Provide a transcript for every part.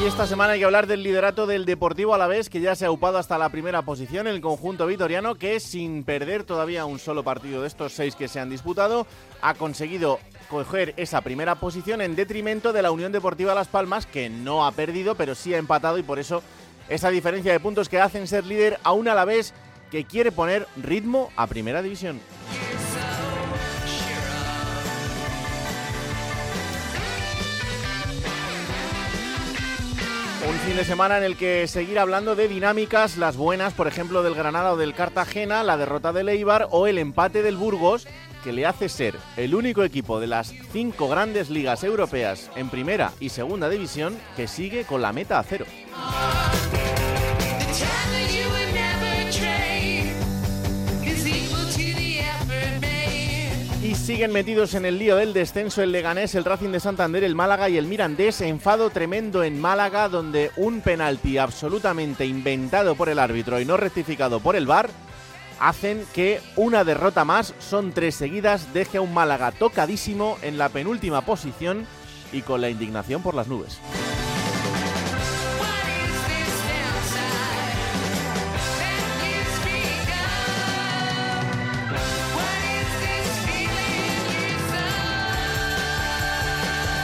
Y esta semana hay que hablar del liderato del Deportivo Alavés, que ya se ha upado hasta la primera posición, el conjunto vitoriano, que sin perder todavía un solo partido de estos seis que se han disputado, ha conseguido coger esa primera posición en detrimento de la Unión Deportiva Las Palmas, que no ha perdido, pero sí ha empatado y por eso esa diferencia de puntos que hacen ser líder a un Alavés que quiere poner ritmo a primera división. Un fin de semana en el que seguir hablando de dinámicas, las buenas, por ejemplo, del Granada o del Cartagena, la derrota del Eibar o el empate del Burgos, que le hace ser el único equipo de las cinco grandes ligas europeas en primera y segunda división que sigue con la meta a cero. Siguen metidos en el lío del descenso el Leganés, el Racing de Santander, el Málaga y el Mirandés. Enfado tremendo en Málaga, donde un penalti absolutamente inventado por el árbitro y no rectificado por el VAR hacen que una derrota más, son tres seguidas, deje a un Málaga tocadísimo en la penúltima posición y con la indignación por las nubes.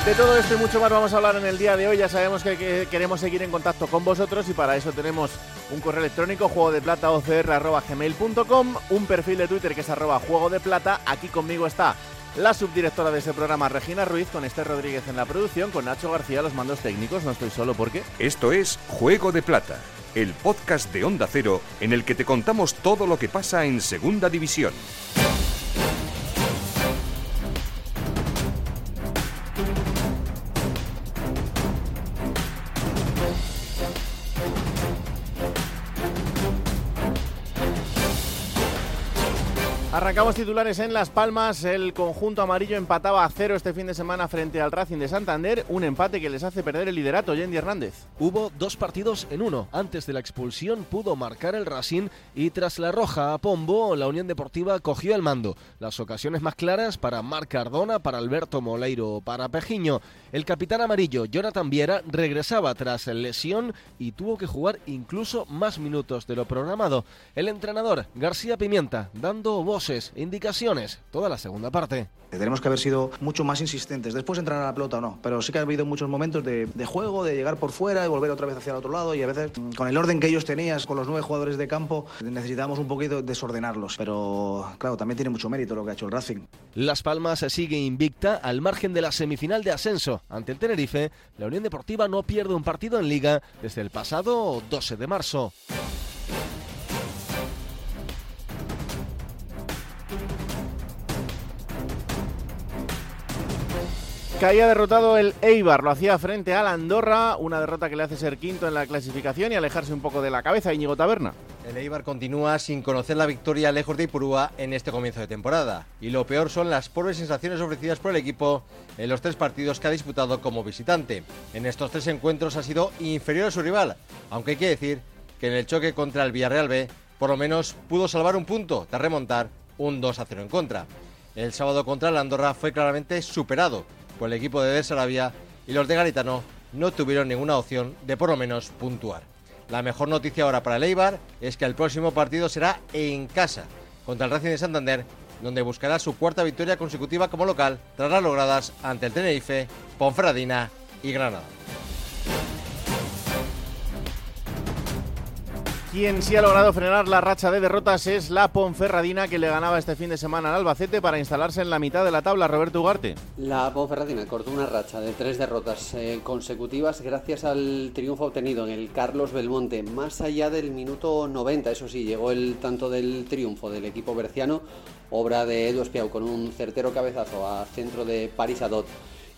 De todo esto y mucho más vamos a hablar en el día de hoy. Ya sabemos que, que queremos seguir en contacto con vosotros y para eso tenemos un correo electrónico juego de plata gmail.com, un perfil de Twitter que es arroba juego de plata. Aquí conmigo está la subdirectora de ese programa, Regina Ruiz, con Esther Rodríguez en la producción, con Nacho García los mandos técnicos. No estoy solo porque. Esto es Juego de Plata, el podcast de Onda Cero en el que te contamos todo lo que pasa en Segunda División. Arrancamos titulares en Las Palmas. El conjunto amarillo empataba a cero este fin de semana frente al Racing de Santander. Un empate que les hace perder el liderato. Yendi Hernández. Hubo dos partidos en uno. Antes de la expulsión pudo marcar el Racing y tras la roja a Pombo, la Unión Deportiva cogió el mando. Las ocasiones más claras para Marc Cardona, para Alberto Moleiro, para Pejiño. El capitán amarillo, Jonathan Viera, regresaba tras lesión y tuvo que jugar incluso más minutos de lo programado. El entrenador, García Pimienta, dando voz indicaciones, toda la segunda parte. Tenemos que haber sido mucho más insistentes. Después entrar a la pelota o no, pero sí que ha habido muchos momentos de, de, juego, de llegar por fuera y volver otra vez hacia el otro lado. Y a veces, con el orden que ellos tenían, con los nueve jugadores de campo, necesitábamos un poquito desordenarlos. Pero claro, también tiene mucho mérito lo que ha hecho el Racing. Las Palmas sigue invicta al margen de la semifinal de ascenso. Ante el Tenerife, la Unión Deportiva no pierde un partido en Liga desde el pasado 12 de marzo. Caía derrotado el Eibar, lo hacía frente al Andorra, una derrota que le hace ser quinto en la clasificación y alejarse un poco de la cabeza. Íñigo Taberna. El Eibar continúa sin conocer la victoria lejos de Ipurúa en este comienzo de temporada. Y lo peor son las pobres sensaciones ofrecidas por el equipo en los tres partidos que ha disputado como visitante. En estos tres encuentros ha sido inferior a su rival, aunque hay que decir que en el choque contra el Villarreal B por lo menos pudo salvar un punto tras remontar un 2 a 0 en contra. El sábado contra el Andorra fue claramente superado por el equipo de Sarabia y los de Garitano no tuvieron ninguna opción de por lo menos puntuar. La mejor noticia ahora para el Eibar es que el próximo partido será en casa contra el Racing de Santander, donde buscará su cuarta victoria consecutiva como local tras las logradas ante el Tenerife, Ponferradina y Granada. Quien sí ha logrado frenar la racha de derrotas es la Ponferradina que le ganaba este fin de semana al Albacete para instalarse en la mitad de la tabla, Roberto Ugarte. La Ponferradina cortó una racha de tres derrotas eh, consecutivas gracias al triunfo obtenido en el Carlos Belmonte, más allá del minuto 90, eso sí, llegó el tanto del triunfo del equipo berciano, obra de Edu Espiau con un certero cabezazo a centro de Paris Adot.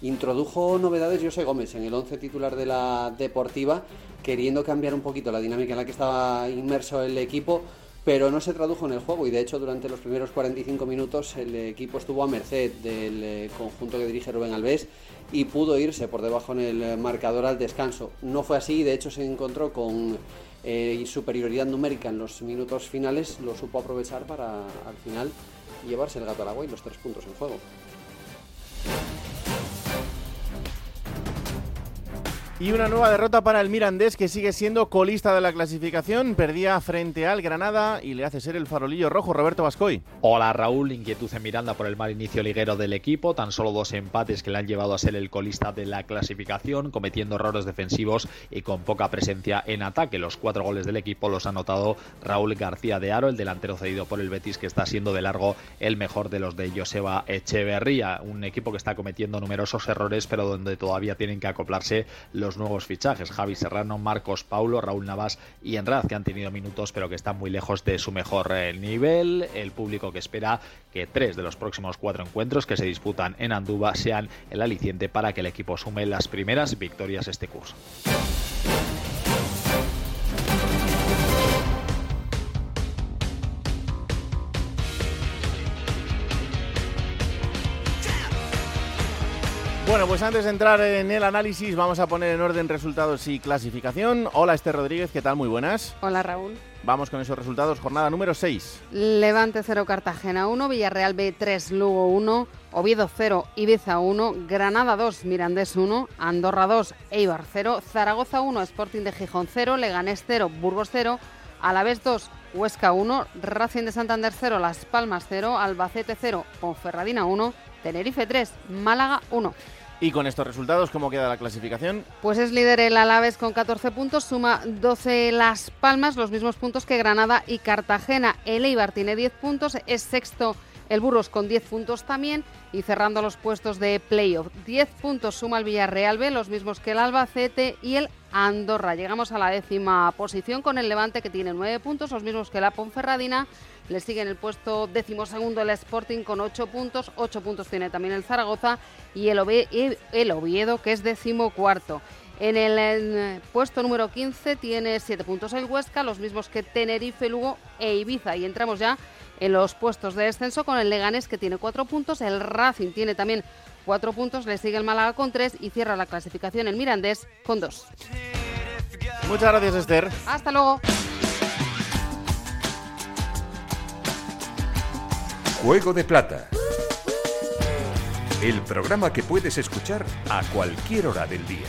Introdujo novedades José Gómez en el 11 titular de la Deportiva, queriendo cambiar un poquito la dinámica en la que estaba inmerso el equipo, pero no se tradujo en el juego y de hecho durante los primeros 45 minutos el equipo estuvo a merced del eh, conjunto que dirige Rubén Alves y pudo irse por debajo en el marcador al descanso. No fue así, de hecho se encontró con eh, superioridad numérica en los minutos finales, lo supo aprovechar para al final llevarse el gato al agua y los tres puntos en juego. Y una nueva derrota para el Mirandés que sigue siendo colista de la clasificación. Perdía frente al Granada y le hace ser el farolillo rojo Roberto Vascoy. Hola Raúl, inquietud en Miranda por el mal inicio liguero del equipo. Tan solo dos empates que le han llevado a ser el colista de la clasificación, cometiendo errores defensivos y con poca presencia en ataque. Los cuatro goles del equipo los ha anotado Raúl García de Aro, el delantero cedido por el Betis, que está siendo de largo el mejor de los de Joseba Echeverría. Un equipo que está cometiendo numerosos errores, pero donde todavía tienen que acoplarse los los nuevos fichajes, Javi Serrano, Marcos Paulo, Raúl Navas y Enraz, que han tenido minutos pero que están muy lejos de su mejor eh, nivel. El público que espera que tres de los próximos cuatro encuentros que se disputan en Andúba sean el aliciente para que el equipo sume las primeras victorias este curso. Bueno, pues antes de entrar en el análisis, vamos a poner en orden resultados y clasificación. Hola, Esther Rodríguez, ¿qué tal? Muy buenas. Hola, Raúl. Vamos con esos resultados. Jornada número 6. Levante 0, Cartagena 1, Villarreal B 3, Lugo 1, Oviedo 0, Ibiza 1, Granada 2, Mirandés 1, Andorra 2, Eibar 0, Zaragoza 1, Sporting de Gijón 0, Leganés 0, Burgos 0, Alavés 2, Huesca 1, Racing de Santander 0, Las Palmas 0, Albacete 0, Ponferradina 1, Tenerife 3, Málaga 1. Y con estos resultados, ¿cómo queda la clasificación? Pues es líder el Alaves con 14 puntos, suma 12 Las Palmas, los mismos puntos que Granada y Cartagena. El Eibar tiene 10 puntos, es sexto el Burros con 10 puntos también y cerrando los puestos de playoff. 10 puntos suma el Villarreal B, los mismos que el Albacete y el Andorra. Llegamos a la décima posición con el Levante que tiene 9 puntos, los mismos que la Ponferradina le sigue en el puesto decimosegundo el Sporting con 8 puntos. 8 puntos tiene también el Zaragoza y el, Oviedo, que es decimocuarto. En el puesto número 15 tiene 7 puntos el Huesca, los mismos que Tenerife, Lugo e Ibiza. Y entramos ya en los puestos de descenso con el Leganés que tiene 4 puntos, el Racing tiene también 4 puntos, le sigue el Málaga con 3 y cierra la clasificación el Mirandés con 2. Muchas gracias Esther. Hasta luego. Juego de Plata. El programa que puedes escuchar a cualquier hora del día.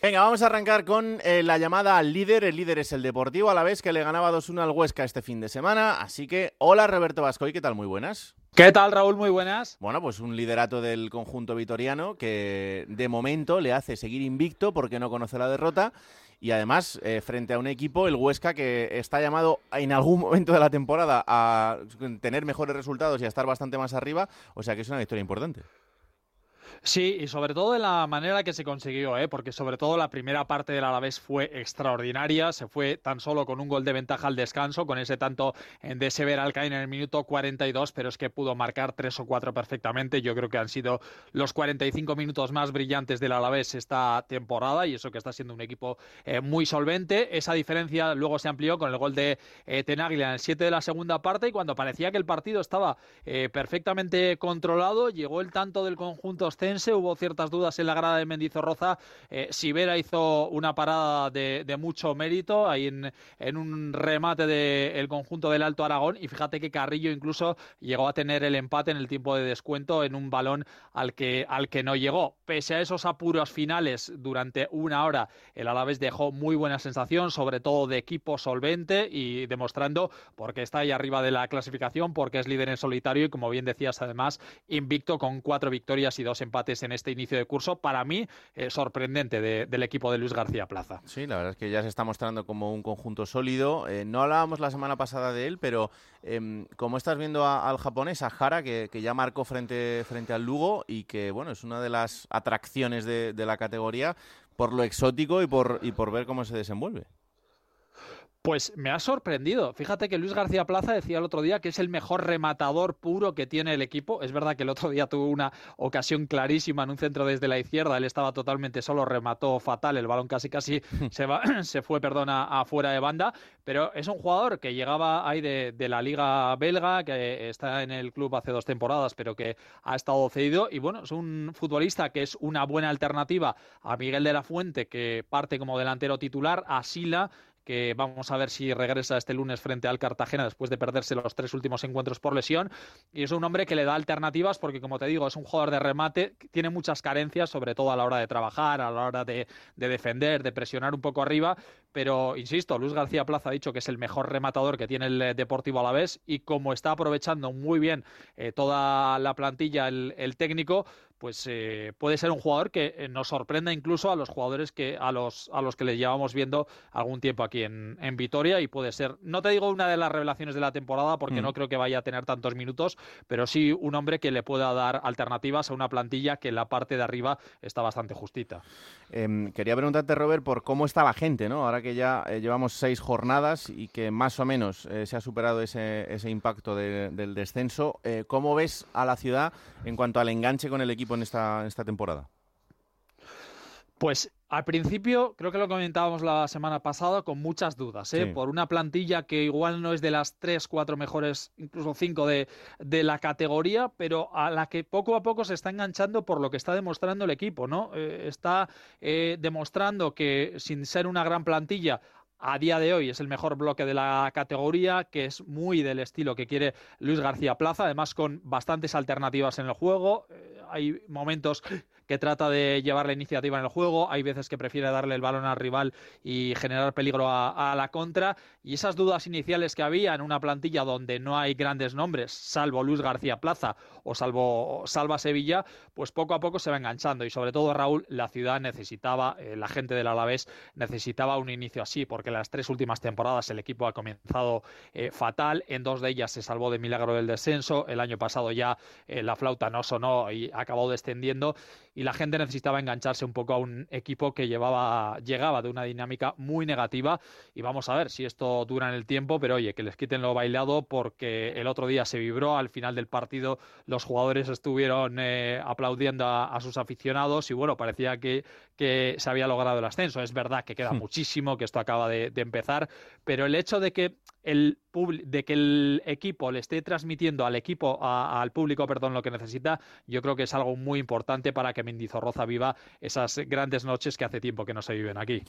Venga, vamos a arrancar con eh, la llamada al líder. El líder es el Deportivo, a la vez que le ganaba 2-1 al Huesca este fin de semana. Así que, hola Roberto Vascoy, ¿qué tal? Muy buenas. ¿Qué tal, Raúl? Muy buenas. Bueno, pues un liderato del conjunto vitoriano que de momento le hace seguir invicto porque no conoce la derrota y además eh, frente a un equipo, el Huesca, que está llamado en algún momento de la temporada a tener mejores resultados y a estar bastante más arriba, o sea que es una victoria importante. Sí, y sobre todo de la manera que se consiguió, ¿eh? porque sobre todo la primera parte del Alavés fue extraordinaria, se fue tan solo con un gol de ventaja al descanso, con ese tanto de Sever Alcaín en el minuto 42, pero es que pudo marcar tres o cuatro perfectamente. Yo creo que han sido los 45 minutos más brillantes del Alavés esta temporada y eso que está siendo un equipo eh, muy solvente. Esa diferencia luego se amplió con el gol de eh, Tenaglia en el 7 de la segunda parte y cuando parecía que el partido estaba eh, perfectamente controlado, llegó el tanto del conjunto Hubo ciertas dudas en la grada de Mendizorroza. Eh, Sibera hizo una parada de, mucho mérito ahí en, un remate del conjunto del Alto Aragón. Y fíjate que Carrillo incluso llegó a tener el empate en el tiempo de descuento en un balón al que, al que no llegó. Pese a esos apuros finales durante una hora, el Alavés dejó muy buena sensación, sobre todo de equipo solvente y demostrando porque está ahí arriba de la clasificación, porque es líder en solitario y como bien decías además invicto con cuatro victorias y dos empates en este inicio de curso, para mí eh, sorprendente del equipo de Luis García Plaza. Sí, la verdad es que ya se está mostrando como un conjunto sólido. Eh, no hablábamos la semana pasada de él, pero eh, como estás viendo al japonés, a Jara, que, ya marcó frente, frente al Lugo y que bueno es una de las atracciones de, de la categoría por lo exótico y por, y por ver cómo se desenvuelve. Pues me ha sorprendido. Fíjate que Luis García Plaza decía el otro día que es el mejor rematador puro que tiene el equipo. Es verdad que el otro día tuvo una ocasión clarísima en un centro desde la izquierda. Él estaba totalmente solo, remató fatal. El balón casi casi se, va, se fue, perdona, afuera de banda. Pero es un jugador que llegaba ahí de, de, la liga belga, que está en el club hace dos temporadas, pero que ha estado cedido. Y bueno, es un futbolista que es una buena alternativa a Miguel de la Fuente, que parte como delantero titular, a Sila que vamos a ver si regresa este lunes frente al Cartagena después de perderse los tres últimos encuentros por lesión. Y es un hombre que le da alternativas porque, como te digo, es un jugador de remate, tiene muchas carencias, sobre todo a la hora de trabajar, a la hora de, defender, de presionar un poco arriba. Pero, insisto, Luis García Plaza ha dicho que es el mejor rematador que tiene el eh, Deportivo Alavés y como está aprovechando muy bien eh, toda la plantilla el técnico, pues eh, puede ser un jugador que eh, nos sorprenda incluso a los jugadores que a los a los que le llevamos viendo algún tiempo aquí en, en Vitoria y puede ser no te digo una de las revelaciones de la temporada porque no mm. creo que vaya a tener tantos minutos pero sí un hombre que le pueda dar alternativas a una plantilla que en la parte de arriba está bastante justita em, quería preguntarte Robert por cómo está la gente no ahora que ya eh, llevamos seis jornadas y que más o menos se ha superado ese, ese impacto del descenso cómo ves a la ciudad en cuanto al enganche con el equipo en esta, esta temporada? Pues al principio, creo que lo comentábamos la semana pasada, con muchas dudas, ¿eh? por una plantilla que igual no es de las tres, cuatro mejores, incluso cinco de, de, la categoría, pero a la que poco a poco se está enganchando por lo que está demostrando el equipo, ¿no? Eh, está eh, demostrando que sin ser una gran plantilla a día de hoy es el mejor bloque de la categoría, que es muy del estilo que quiere Luis García Plaza, además con bastantes alternativas en el juego. Hay momentos que trata de llevar la iniciativa en el juego, hay veces que prefiere darle el balón al rival y generar peligro a, la contra. Y esas dudas iniciales que había en una plantilla donde no hay grandes nombres, salvo Luis García Plaza o salvo Salva Sevilla, pues poco a poco se va enganchando. Y sobre todo, Raúl, la ciudad necesitaba, eh, la gente del Alavés necesitaba un inicio así, porque las tres últimas temporadas el equipo ha comenzado eh, fatal. En dos de ellas se salvó de milagro del descenso. El año pasado ya eh, la flauta no sonó y acabó descendiendo y la gente necesitaba engancharse un poco a un equipo que llevaba, llegaba de una dinámica muy negativa. Y vamos a ver si esto dura en el tiempo, pero oye, que les quiten lo bailado porque el otro día se vibró, al final del partido los jugadores estuvieron eh, aplaudiendo a, sus aficionados y bueno, parecía que, que se había logrado el ascenso. Es verdad que queda hmm. muchísimo, que esto acaba de empezar, pero el hecho de que el de que el equipo le esté transmitiendo al equipo, al público, perdón, lo que necesita, yo creo que es algo muy importante para que Mendizorroza viva esas grandes noches que hace tiempo que no se viven aquí.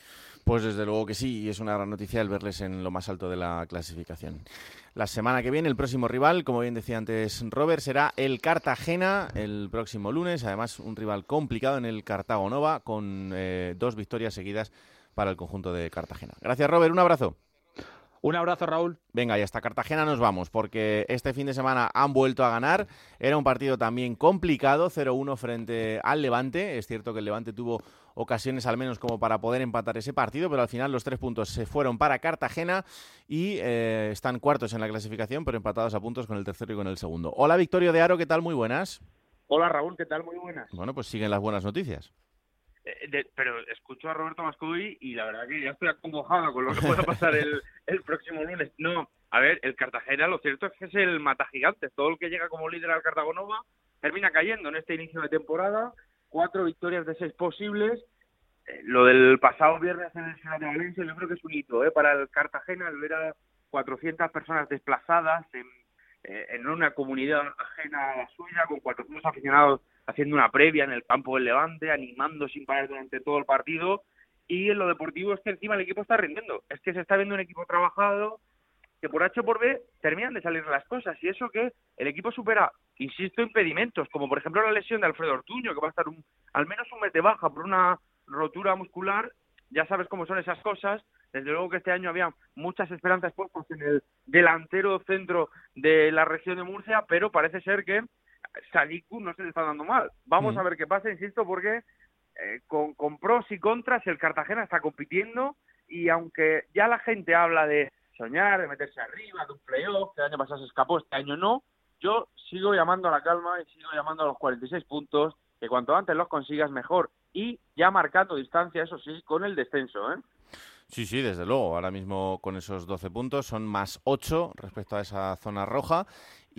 Pues desde luego que sí, y es una gran noticia el verles en lo más alto de la clasificación. La semana que viene, el próximo rival, como bien decía antes Robert, será el Cartagena el próximo lunes. Además, un rival complicado en el Cartago Nova, con eh, dos victorias seguidas para el conjunto de Cartagena. Gracias, Robert. Un abrazo. Un abrazo, Raúl. Venga, y hasta Cartagena nos vamos, porque este fin de semana han vuelto a ganar. Era un partido también complicado, 0-1 frente al Levante. Es cierto que el Levante tuvo ocasiones al menos como para poder empatar ese partido, pero al final los tres puntos se fueron para Cartagena y eh, están cuartos en la clasificación, pero empatados a puntos con el tercero y con el segundo. Hola, Victorio de Aro, ¿qué tal? Muy buenas. Hola, Raúl, ¿qué tal? Muy buenas. Bueno, pues siguen las buenas noticias. Eh, pero escucho a Roberto Mascoy y la verdad que ya estoy acongojado con lo que pueda pasar el, el próximo lunes. No, a ver, el Cartagena lo cierto es que es el mata gigante. Todo el que llega como líder al Cartagonova termina cayendo en este inicio de temporada. Cuatro victorias de seis posibles. Eh, lo del pasado viernes en el Ciudad de Valencia yo creo que es un hito ¿eh? para el Cartagena el ver a 400 personas desplazadas en, eh, en una comunidad ajena a la suya, con 400 aficionados haciendo una previa en el campo del Levante, animando sin parar durante todo el partido. Y en lo deportivo es que encima el equipo está rindiendo. Es que se está viendo un equipo trabajado que por H o por B terminan de salir las cosas. Y eso que el equipo supera, insisto, impedimentos, como por ejemplo la lesión de Alfredo Ortuño, que va a estar un, al menos un mes de baja por una rotura muscular. Ya sabes cómo son esas cosas. Desde luego que este año había muchas esperanzas puestas en el delantero centro de la región de Murcia, pero parece ser que Saliku no se le está dando mal. Vamos mm. a ver qué pasa, insisto, porque eh, con, con pros y contras el Cartagena está compitiendo y aunque ya la gente habla de soñar, de meterse arriba, de un playoff, que el año pasado se escapó, este año no, yo sigo llamando a la calma y sigo llamando a los 46 puntos, que cuanto antes los consigas mejor y ya marcando distancia, eso sí, con el descenso. ¿eh? Sí, sí, desde luego. Ahora mismo con esos 12 puntos son más 8 respecto a esa zona roja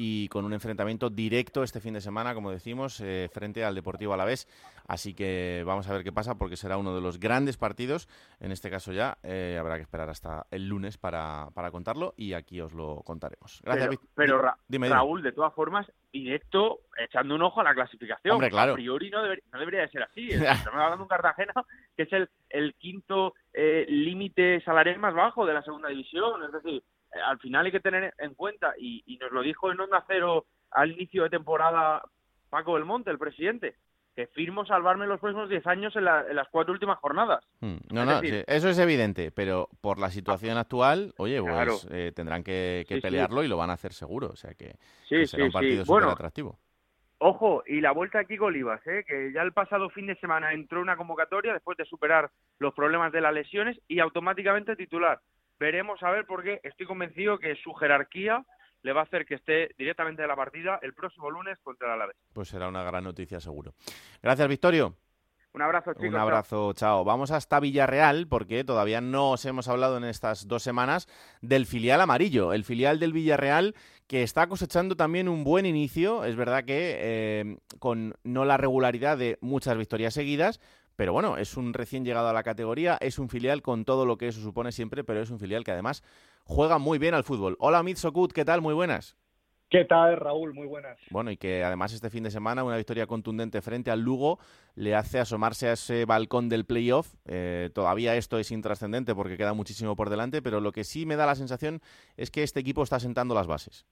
y con un enfrentamiento directo este fin de semana, como decimos, eh, frente al Deportivo Alavés. Así que vamos a ver qué pasa porque será uno de los grandes partidos. En este caso ya eh, habrá que esperar hasta el lunes para, para, contarlo y aquí os lo contaremos. Gracias, Pero, Raúl, de todas formas, directo, echando un ojo a la clasificación. Hombre, claro. A priori no, no debería de ser así. Estamos hablando de un Cartagena que es el, el quinto eh, límite salarial más bajo de la segunda división. Es decir, al final hay que tener en cuenta, y, nos lo dijo en Onda Cero al inicio de temporada Paco Belmonte, el presidente, que firmo salvarme los próximos 10 años en, las cuatro últimas jornadas. Hmm, no, no, eso es evidente, pero por la situación actual, oye, pues eh, tendrán que, pelearlo y lo van a hacer seguro, o sea que, será un partido súper atractivo. Ojo, y la vuelta aquí con Olivas, ¿eh? que ya el pasado fin de semana entró una convocatoria después de superar los problemas de las lesiones y automáticamente titular. Veremos a ver porque estoy convencido que su jerarquía le va a hacer que esté directamente de la partida el próximo lunes contra el Alavés. Pues será una gran noticia seguro. Gracias, Victorio. Un abrazo, chicos. Un abrazo, chao. Vamos hasta Villarreal porque todavía no os hemos hablado en estas dos semanas del filial amarillo, el filial del Villarreal que está cosechando también un buen inicio. Es verdad que eh, con no la regularidad de muchas victorias seguidas, pero bueno, es un recién llegado a la categoría, es un filial con todo lo que eso supone siempre, pero es un filial que además juega muy bien al fútbol. Hola Sokut, ¿qué tal? Muy buenas. ¿Qué tal, Raúl? Muy buenas. Bueno, y que además este fin de semana una victoria contundente frente al Lugo le hace asomarse a ese balcón del playoff. Eh, todavía esto es intrascendente porque queda muchísimo por delante, pero lo que sí me da la sensación es que este equipo está sentando las bases.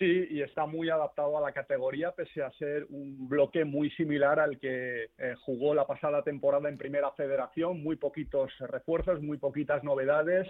Sí, y está muy adaptado a la categoría, pese a ser un bloque muy similar al que eh, jugó la pasada temporada en Primera Federación. Muy poquitos refuerzos, muy poquitas novedades.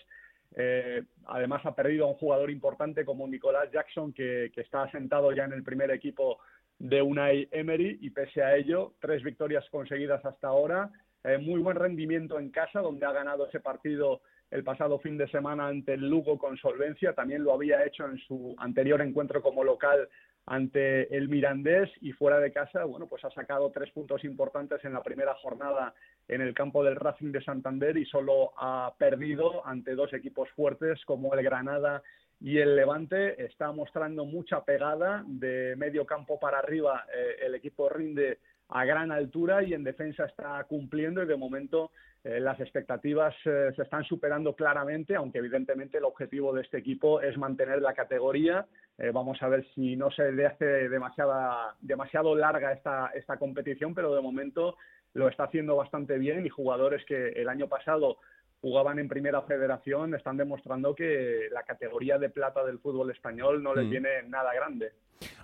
Eh, además, ha perdido a un jugador importante como Nicolás Jackson, que, está asentado ya en el primer equipo de Unai Emery, y pese a ello, tres victorias conseguidas hasta ahora. Eh, muy buen rendimiento en casa, donde ha ganado ese partido el pasado fin de semana ante el Lugo con solvencia, también lo había hecho en su anterior encuentro como local ante el Mirandés y fuera de casa, bueno, pues ha sacado tres puntos importantes en la primera jornada en el campo del Racing de Santander y solo ha perdido ante dos equipos fuertes como el Granada y el Levante. Está mostrando mucha pegada de medio campo para arriba. Eh, el equipo rinde a gran altura y en defensa está cumpliendo y de momento eh, las expectativas eh, se están superando claramente, aunque evidentemente el objetivo de este equipo es mantener la categoría. Eh, vamos a ver si no se le hace demasiada, demasiado larga esta, esta competición, pero de momento lo está haciendo bastante bien y jugadores que el año pasado jugaban en primera federación están demostrando que la categoría de plata del fútbol español no les mm. viene nada grande.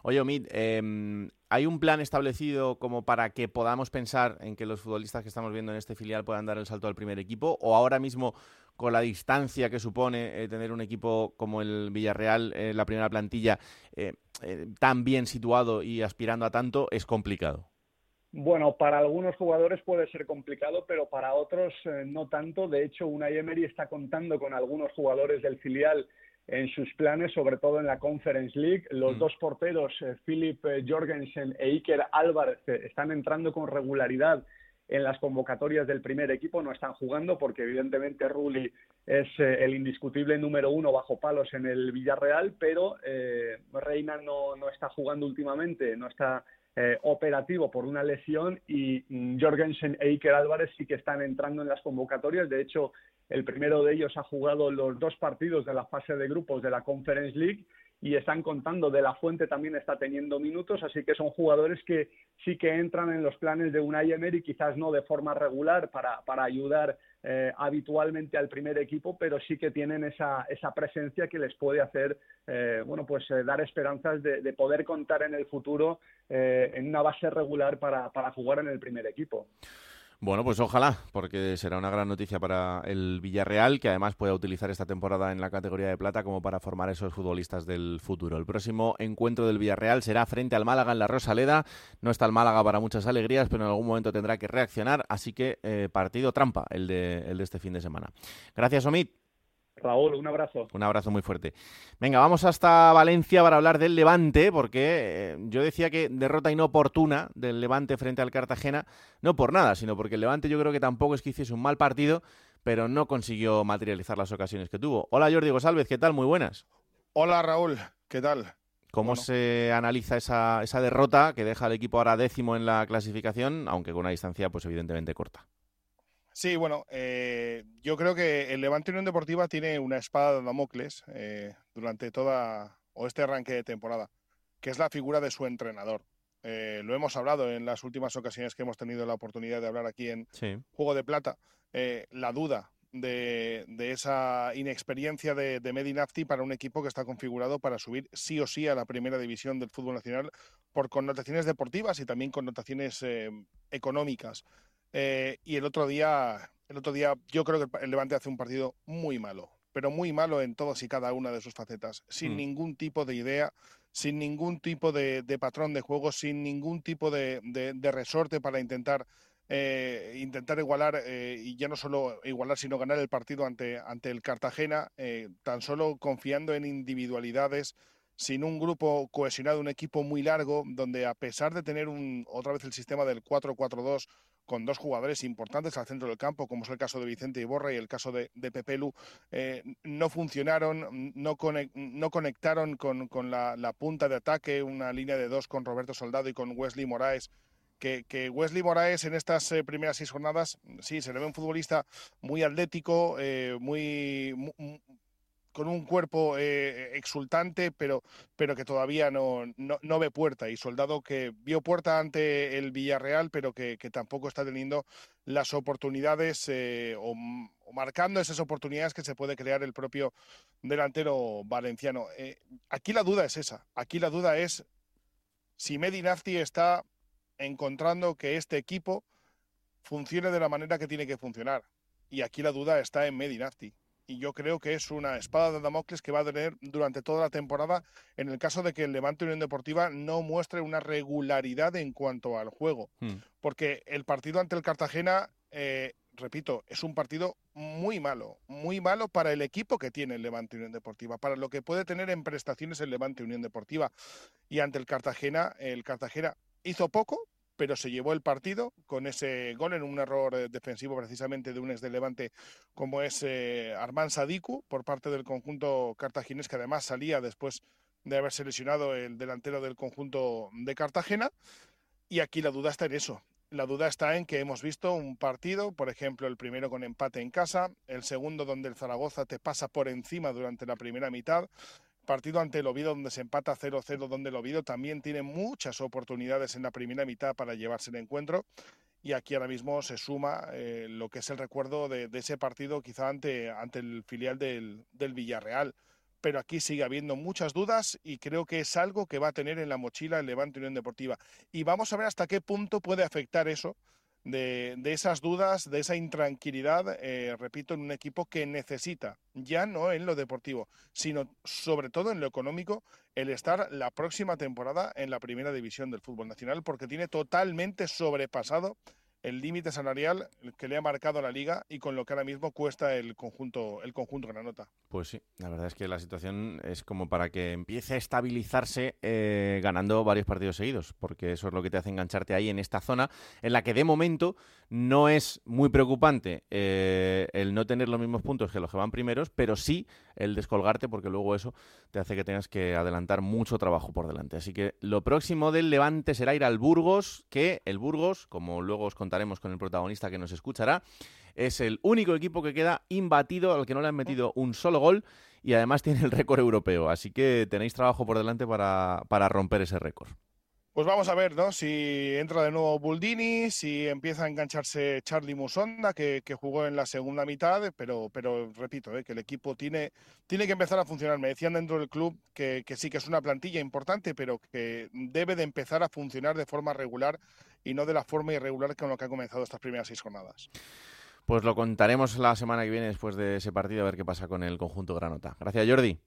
Oye, Omid, em, ¿hay un plan establecido como para que podamos pensar en que los futbolistas que estamos viendo en este filial puedan dar el salto al primer equipo? ¿O ahora mismo, con la distancia que supone eh, tener un equipo como el Villarreal, en la primera plantilla, eh, eh, tan bien situado y aspirando a tanto, es complicado? Bueno, para algunos jugadores puede ser complicado, pero para otros no tanto. De hecho, Unai Emery está contando con algunos jugadores del filial en sus planes, sobre todo en la Conference League. Los mm. dos porteros, eh, Philip eh, Jorgensen e Iker Álvarez, eh, están entrando con regularidad en las convocatorias del primer equipo, no están jugando porque evidentemente Rulli es el indiscutible número uno bajo palos en el Villarreal, pero Reina no, no, está jugando últimamente, no está operativo por una lesión y mm, Jorgensen e Iker Álvarez sí que están entrando en las convocatorias. De hecho, el primero de ellos ha jugado los dos partidos de la fase de grupos de la Conference League y están contando de la fuente también está teniendo minutos, así que son jugadores que sí que entran en los planes de Unai Emery, quizás no de forma regular para, para ayudar eh, habitualmente al primer equipo, pero sí que tienen esa, esa presencia que les puede hacer, eh, bueno, pues eh, dar esperanzas de, de, poder contar en el futuro en una base regular para, para jugar en el primer equipo. Bueno, pues ojalá, porque será una gran noticia para el Villarreal, que además pueda utilizar esta temporada en la categoría de plata como para formar esos futbolistas del futuro. El próximo encuentro del Villarreal será frente al Málaga en la Rosaleda. No está el Málaga para muchas alegrías, pero en algún momento tendrá que reaccionar, así que eh, partido trampa el de, el de este fin de semana. Gracias, Omid. Raúl, un abrazo. Un abrazo muy fuerte. Venga, vamos hasta Valencia para hablar del Levante, porque eh, yo decía que derrota inoportuna del Levante frente al Cartagena, no por nada, sino porque el Levante yo creo que tampoco es que hiciese un mal partido, pero no consiguió materializar las ocasiones que tuvo. Hola Jordi González, ¿qué tal? Muy buenas. Hola Raúl, ¿qué tal? ¿Cómo se analiza esa, esa derrota que deja al equipo ahora décimo en la clasificación, aunque con una distancia pues evidentemente corta? Sí, bueno, eh, yo creo que el Levante Unión Deportiva tiene una espada de Damocles eh, durante toda o este arranque de temporada, que es la figura de su entrenador. Eh, lo hemos hablado en las últimas ocasiones que hemos tenido la oportunidad de hablar aquí en Juego de Plata. la duda de, esa inexperiencia de, de Medinafti para un equipo que está configurado para subir sí o sí a la primera división del fútbol nacional por connotaciones deportivas y también connotaciones eh, económicas. Eh, y el otro día, el otro día, yo creo que el Levante hace un partido muy malo, pero muy malo en todas y cada una de sus facetas, sin mm. ningún tipo de idea, sin ningún tipo de, patrón de juego, sin ningún tipo de, de resorte para intentar eh, intentar igualar, eh, y ya no solo igualar, sino ganar el partido ante, ante el Cartagena, eh, tan solo confiando en individualidades, sin un grupo cohesionado, un equipo muy largo, donde a pesar de tener un, otra vez el sistema del 4-4-2, con dos jugadores importantes al centro del campo, como es el caso de Vicente Iborra y el caso de, de Pepelu, no funcionaron, no, conectaron con, la, punta de ataque, una línea de dos con Roberto Soldado y con Wesley Moraes, que, Wesley Moraes en estas eh, primeras seis jornadas, sí, se le ve un futbolista muy atlético, eh, muy, con un cuerpo eh, exultante, pero, pero que todavía no, no, ve puerta. Y Soldado que vio puerta ante el Villarreal, pero que, tampoco está teniendo las oportunidades o, marcando esas oportunidades que se puede crear el propio delantero valenciano. aquí la duda es esa. Aquí la duda es si Medinafti está encontrando que este equipo funcione de la manera que tiene que funcionar. Y aquí la duda está en Medinafti. Y yo creo que es una espada de Damocles que va a tener durante toda la temporada en el caso de que el Levante Unión Deportiva no muestre una regularidad en cuanto al juego. Hmm. Porque el partido ante el Cartagena, eh, repito, es un partido muy malo, muy malo para el equipo que tiene el Levante Unión Deportiva, para lo que puede tener en prestaciones el Levante Unión Deportiva. Y ante el Cartagena, el Cartagena hizo poco, pero se llevó el partido con ese gol en un error eh, defensivo precisamente de un ex de Levante como es eh, Sadiku por parte del conjunto cartaginés que además salía después de haberse lesionado el delantero del conjunto de Cartagena y aquí la duda está en eso. La duda está en que hemos visto un partido, por ejemplo, el primero con empate en casa, el segundo donde el Zaragoza te pasa por encima durante la primera mitad, partido ante el Oviedo donde se empata 0-0, donde el Oviedo también tiene muchas oportunidades en la primera mitad para llevarse el encuentro. Y aquí ahora mismo se suma eh, lo que es el recuerdo de, ese partido quizá ante, ante el filial del, del Villarreal. Pero aquí sigue habiendo muchas dudas y creo que es algo que va a tener en la mochila el Levante Unión Deportiva. Y vamos a ver hasta qué punto puede afectar eso de, esas dudas, de esa intranquilidad, eh, repito, en un equipo que necesita, ya no en lo deportivo, sino sobre todo en lo económico, el estar la próxima temporada en la primera división del fútbol nacional, porque tiene totalmente sobrepasado el límite salarial que le ha marcado la liga y con lo que ahora mismo cuesta el conjunto, el conjunto Granota. Pues sí, la verdad es que la situación es como para que empiece a estabilizarse eh, ganando varios partidos seguidos, porque eso es lo que te hace engancharte ahí en esta zona, en la que de momento no es muy preocupante eh, el no tener los mismos puntos que los que van primeros, pero sí el descolgarte, porque luego eso te hace que tengas que adelantar mucho trabajo por delante. Así que lo próximo del Levante será ir al Burgos, que el Burgos, como luego os contaré, con el protagonista que nos escuchará. Es el único equipo que queda imbatido, al que no le han metido un solo gol y además tiene el récord europeo. Así que tenéis trabajo por delante para, para romper ese récord. Pues vamos a ver, ¿no? Si entra de nuevo Buldini, si empieza a engancharse Charlie Musonda, que, jugó en la segunda mitad, pero, pero repito, ¿eh? que el equipo tiene, tiene que empezar a funcionar. Me decían dentro del club que, que, sí que es una plantilla importante, pero que debe de empezar a funcionar de forma regular y no de la forma irregular con lo que ha comenzado estas primeras seis jornadas. Pues lo contaremos la semana que viene después de ese partido, a ver qué pasa con el conjunto Granota. Gracias, Jordi.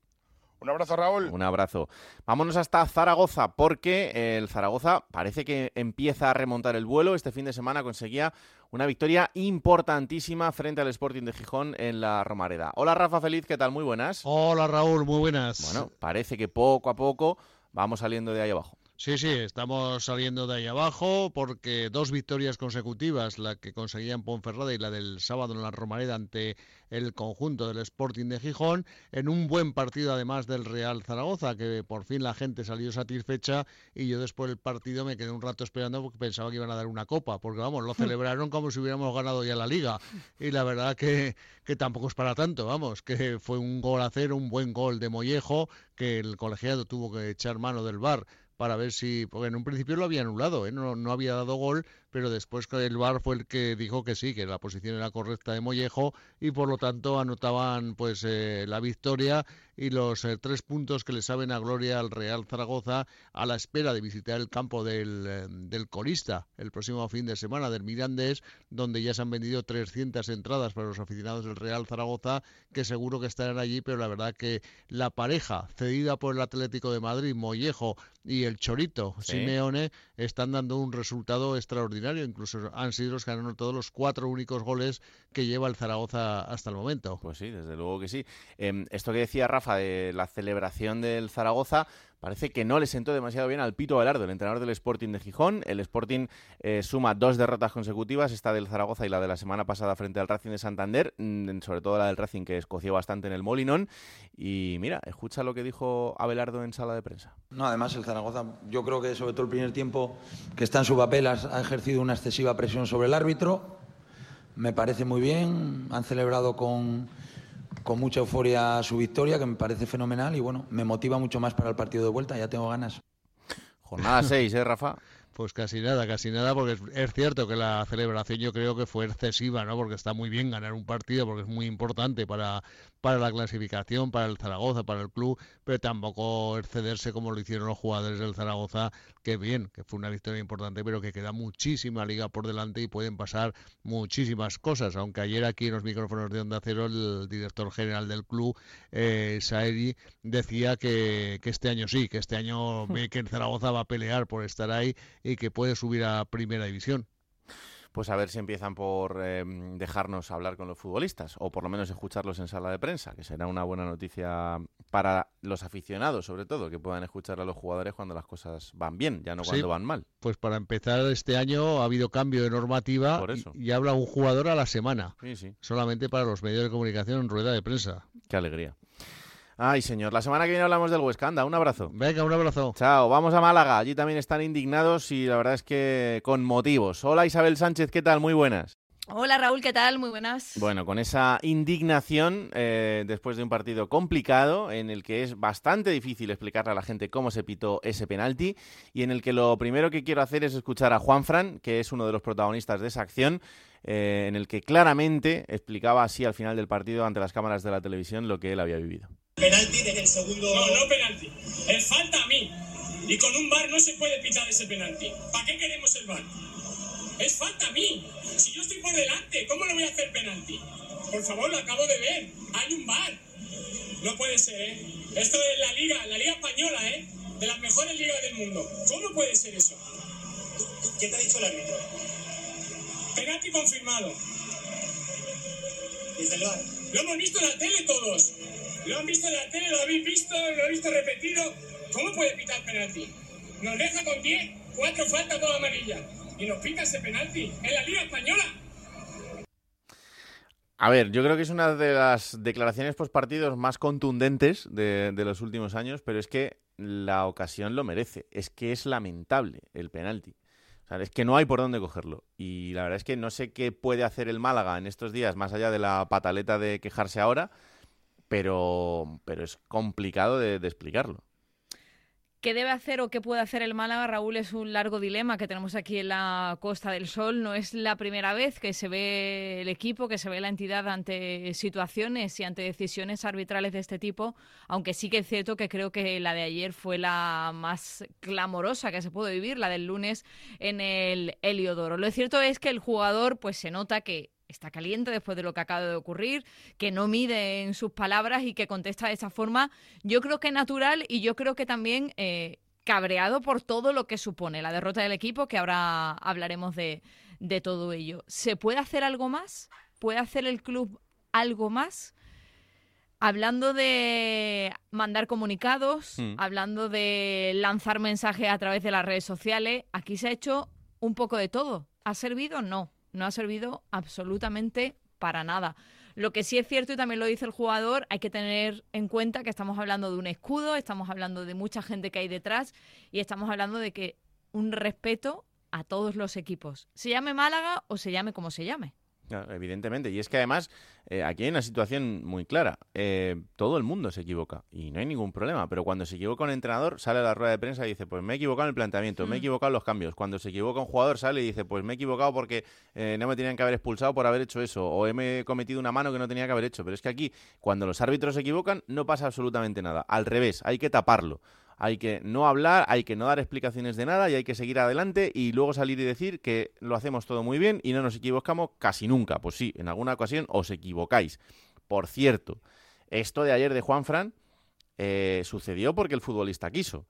Un abrazo, Raúl. Un abrazo. Vámonos hasta Zaragoza, porque el Zaragoza parece que empieza a remontar el vuelo. Este fin de semana conseguía una victoria importantísima frente al Sporting de Gijón en la Romareda. Hola, Rafa Feliz, ¿qué tal? Muy buenas. Hola, Raúl, muy buenas. Bueno, parece que poco a poco vamos saliendo de ahí abajo. Sí, sí, estamos saliendo de ahí abajo porque dos victorias consecutivas, la que conseguían Ponferrada y la del sábado en la Romareda ante el conjunto del Sporting de Gijón, en un buen partido además del Real Zaragoza, que por fin la gente salió satisfecha y yo después del partido me quedé un rato esperando porque pensaba que iban a dar una copa, porque vamos, lo celebraron como si hubiéramos ganado ya la liga. Y la verdad que, que tampoco es para tanto, vamos, que fue un gol a cero, un buen gol de Mollejo, que el colegiado tuvo que echar mano del bar para ver si, porque en un principio lo había anulado, ¿eh? no, no había dado gol, pero después el VAR fue el que dijo que sí, que la posición era correcta de Mollejo y por lo tanto anotaban pues eh, la victoria y los eh, tres puntos que le saben a gloria al Real Zaragoza a la espera de visitar el campo del, eh, del Corista el próximo fin de semana del Mirandés, donde ya se han vendido 300 entradas para los aficionados del Real Zaragoza, que seguro que estarán allí, pero la verdad que la pareja cedida por el Atlético de Madrid, Mollejo y el Chorito, Simeone, están dando un resultado extraordinario incluso han sido los que han anotado los cuatro únicos goles que lleva el Zaragoza hasta el momento. Pues sí, desde luego que sí. Em, esto que decía Rafa de la celebración del Zaragoza, parece que no le sentó demasiado bien al Pito Velardo, el entrenador del Sporting de Gijón. El Sporting eh, suma dos derrotas consecutivas, esta del Zaragoza y la de la semana pasada frente al Racing de Santander, mm, sobre todo la del Racing que escoció bastante en el Molinón. Y mira, escucha lo que dijo Abelardo en sala de prensa. No, además el Zaragoza, yo creo que sobre todo el primer tiempo que está en su papel ha ejercido una excesiva presión sobre el árbitro. Me parece muy bien, han celebrado con con mucha euforia su victoria, que me parece fenomenal y bueno, me motiva mucho más para el partido de vuelta, ya tengo ganas. Jornada 6, ¿eh, Rafa? Pues casi nada, casi nada, porque es, cierto que la celebración yo creo que fue excesiva, ¿no? Porque está muy bien ganar un partido, porque es muy importante para, para la clasificación, para el Zaragoza, para el club, pero tampoco excederse como lo hicieron los jugadores del Zaragoza, que bien, que fue una victoria importante, pero que queda muchísima liga por delante y pueden pasar muchísimas cosas. Aunque ayer aquí en los micrófonos de Onda Cero el director general del club, eh, Saeri, decía que, que este año sí, que este año ve que el Zaragoza va a pelear por estar ahí y que puede subir a primera división pues a ver si empiezan por em, dejarnos hablar con los futbolistas o por lo menos escucharlos en sala de prensa, que será una buena noticia para los aficionados, sobre todo, que puedan escuchar a los jugadores cuando las cosas van bien, ya no cuando van mal. Pues para empezar, este año ha habido cambio de normativa Y, habla un jugador a la semana, solamente para los medios de comunicación en rueda de prensa. Qué alegría. Ay, señor. La semana que viene hablamos del Huesca. Anda, un abrazo. Venga, un abrazo. Chao. Vamos a Málaga. Allí también están indignados y la verdad es que con motivos. Hola, Isabel Sánchez. ¿Qué tal? Muy buenas. Hola Raúl, ¿qué tal? Muy buenas. Bueno, con esa indignación eh, después de un partido complicado en el que es bastante difícil explicarle a la gente cómo se pitó ese penalti y en el que lo primero que quiero hacer es escuchar a Juan Fran, que es uno de los protagonistas de esa acción, eh, en el que claramente explicaba así al final del partido ante las cámaras de la televisión lo que él había vivido. Penalti desde el segundo. No, no penalti. Es falta a mí. Y con un bar no se puede pitar ese penalti. ¿Para qué queremos el bar? Es falta a mí. Si yo estoy por delante, ¿cómo lo voy a hacer penalti? Por favor, lo acabo de ver. Hay un bar. No puede ser, ¿eh? Esto es la liga, la liga española, ¿eh? De las mejores ligas del mundo. ¿Cómo puede ser eso? ¿Qué te ha dicho el árbitro? Penalti confirmado. Desde el bar. Lo hemos visto en la tele todos. Lo han visto en la tele, lo habéis visto, lo he visto repetido. ¿Cómo puede pitar penalti? Nos deja con 10, 4 faltas, toda amarilla. Y nos pita ese penalti en la Liga Española. A ver, yo creo que es una de las declaraciones post partidos más contundentes de, de, los últimos años, pero es que la ocasión lo merece. Es que es lamentable el penalti. O sea, es que no hay por dónde cogerlo. Y la verdad es que no sé qué puede hacer el Málaga en estos días, más allá de la pataleta de quejarse ahora, pero, pero es complicado de, explicarlo. ¿Qué debe hacer o qué puede hacer el Málaga, Raúl? Es un largo dilema que tenemos aquí en la Costa del Sol. No es la primera vez que se ve el equipo, que se ve la entidad ante situaciones y ante decisiones arbitrales de este tipo, aunque sí que es cierto que creo que la de ayer fue la más clamorosa que se pudo vivir, la del lunes en el Heliodoro. Lo cierto es que el jugador pues se nota que está caliente después de lo que acaba de ocurrir, que no mide en sus palabras y que contesta de esa forma, yo creo que natural y yo creo que también eh, cabreado por todo lo que supone la derrota del equipo, que ahora hablaremos de, de todo ello. ¿Se puede hacer algo más? ¿Puede hacer el club algo más? Hablando de mandar comunicados, Mm. hablando de lanzar mensajes a través de las redes sociales, aquí se ha hecho un poco de todo. ¿Ha servido? No, no ha servido absolutamente para nada. Lo que sí es cierto, y también lo dice el jugador, hay que tener en cuenta que estamos hablando de un escudo, estamos hablando de mucha gente que hay detrás y estamos hablando de que un respeto a todos los equipos, se llame Málaga o se llame como se llame. Claro, evidentemente. Y es que además eh, aquí hay una situación muy clara. Eh, todo el mundo se equivoca y no hay ningún problema. Pero cuando se equivoca un entrenador, sale a la rueda de prensa y dice, pues me he equivocado en el planteamiento, me he Mm. equivocado en los cambios. Cuando se equivoca un jugador, sale y dice, pues me he equivocado porque eh, no me tenían que haber expulsado por haber hecho eso. O he me- cometido una mano que no tenía que haber hecho. Pero es que aquí, cuando los árbitros se equivocan, no pasa absolutamente nada. Al revés, hay que taparlo. Hay que no hablar, hay que no dar explicaciones de nada y hay que seguir adelante y luego salir y decir que lo hacemos todo muy bien y no nos equivocamos casi nunca. Pues sí, en alguna ocasión os equivocáis. Por cierto, esto de ayer de Juan Fran eh, sucedió porque el futbolista quiso.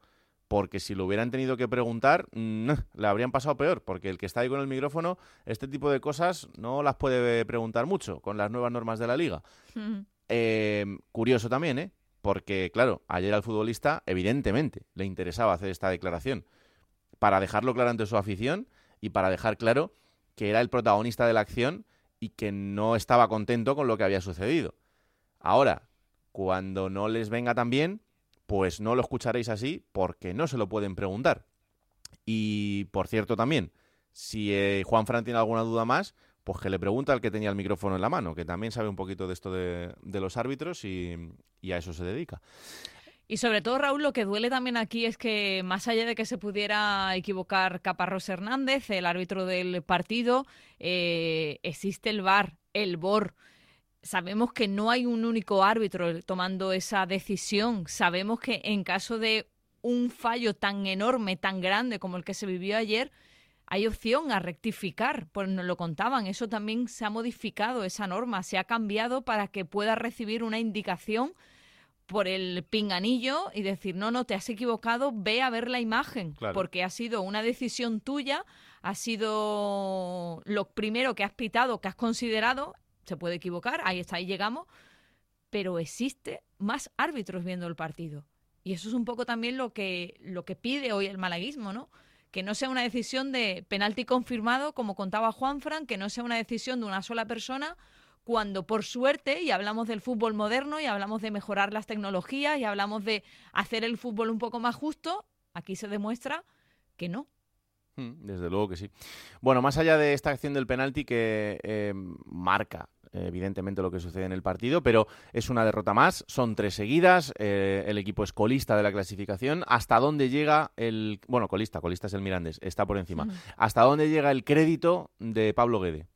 Porque si lo hubieran tenido que preguntar, mm, le habrían pasado peor. Porque el que está ahí con el micrófono, este tipo de cosas no las puede preguntar mucho con las nuevas normas de la liga. Eh, curioso también, ¿eh? Porque, claro, ayer al futbolista, evidentemente, le interesaba hacer esta declaración para dejarlo claro ante su afición y para dejar claro que era el protagonista de la acción y que no estaba contento con lo que había sucedido. Ahora, cuando no les venga tan bien, pues no lo escucharéis así porque no se lo pueden preguntar. Y, por cierto, también, si eh, Juan Fran tiene alguna duda más, pues que le pregunta al que tenía el micrófono en la mano, que también sabe un poquito de esto de, los árbitros y, y a eso se dedica. Y sobre todo, Raúl, lo que duele también aquí es que más allá de que se pudiera equivocar Caparrós Hernández, el árbitro del partido, eh, existe el VAR, el BOR. Sabemos que no hay un único árbitro tomando esa decisión. Sabemos que en caso de un fallo tan enorme, tan grande como el que se vivió ayer, hay opción a rectificar, pues nos lo contaban, eso también se ha modificado, esa norma se ha cambiado para que pueda recibir una indicación por el pinganillo y decir, no, no, te has equivocado, ve a ver la imagen, Claro. porque ha sido una decisión tuya, ha sido lo primero que has pitado, que has considerado, se puede equivocar, ahí está, ahí llegamos, pero existe más árbitros viendo el partido. Y eso es un poco también lo que, lo que pide hoy el malaguismo, ¿no? Que no sea una decisión de penalti confirmado, como contaba Juan Fran, que no sea una decisión de una sola persona, cuando por suerte, y hablamos del fútbol moderno, y hablamos de mejorar las tecnologías, y hablamos de hacer el fútbol un poco más justo, aquí se demuestra que no. Mm, Desde luego que sí. Bueno, más allá de esta acción del penalti que eh, marca evidentemente lo que sucede en el partido, pero es una derrota más, son tres seguidas, eh, el equipo es colista de la clasificación, ¿hasta dónde llega el... Bueno, colista, colista es el Mirandés, está por encima. ¿Hasta dónde llega el crédito de Pablo Guede?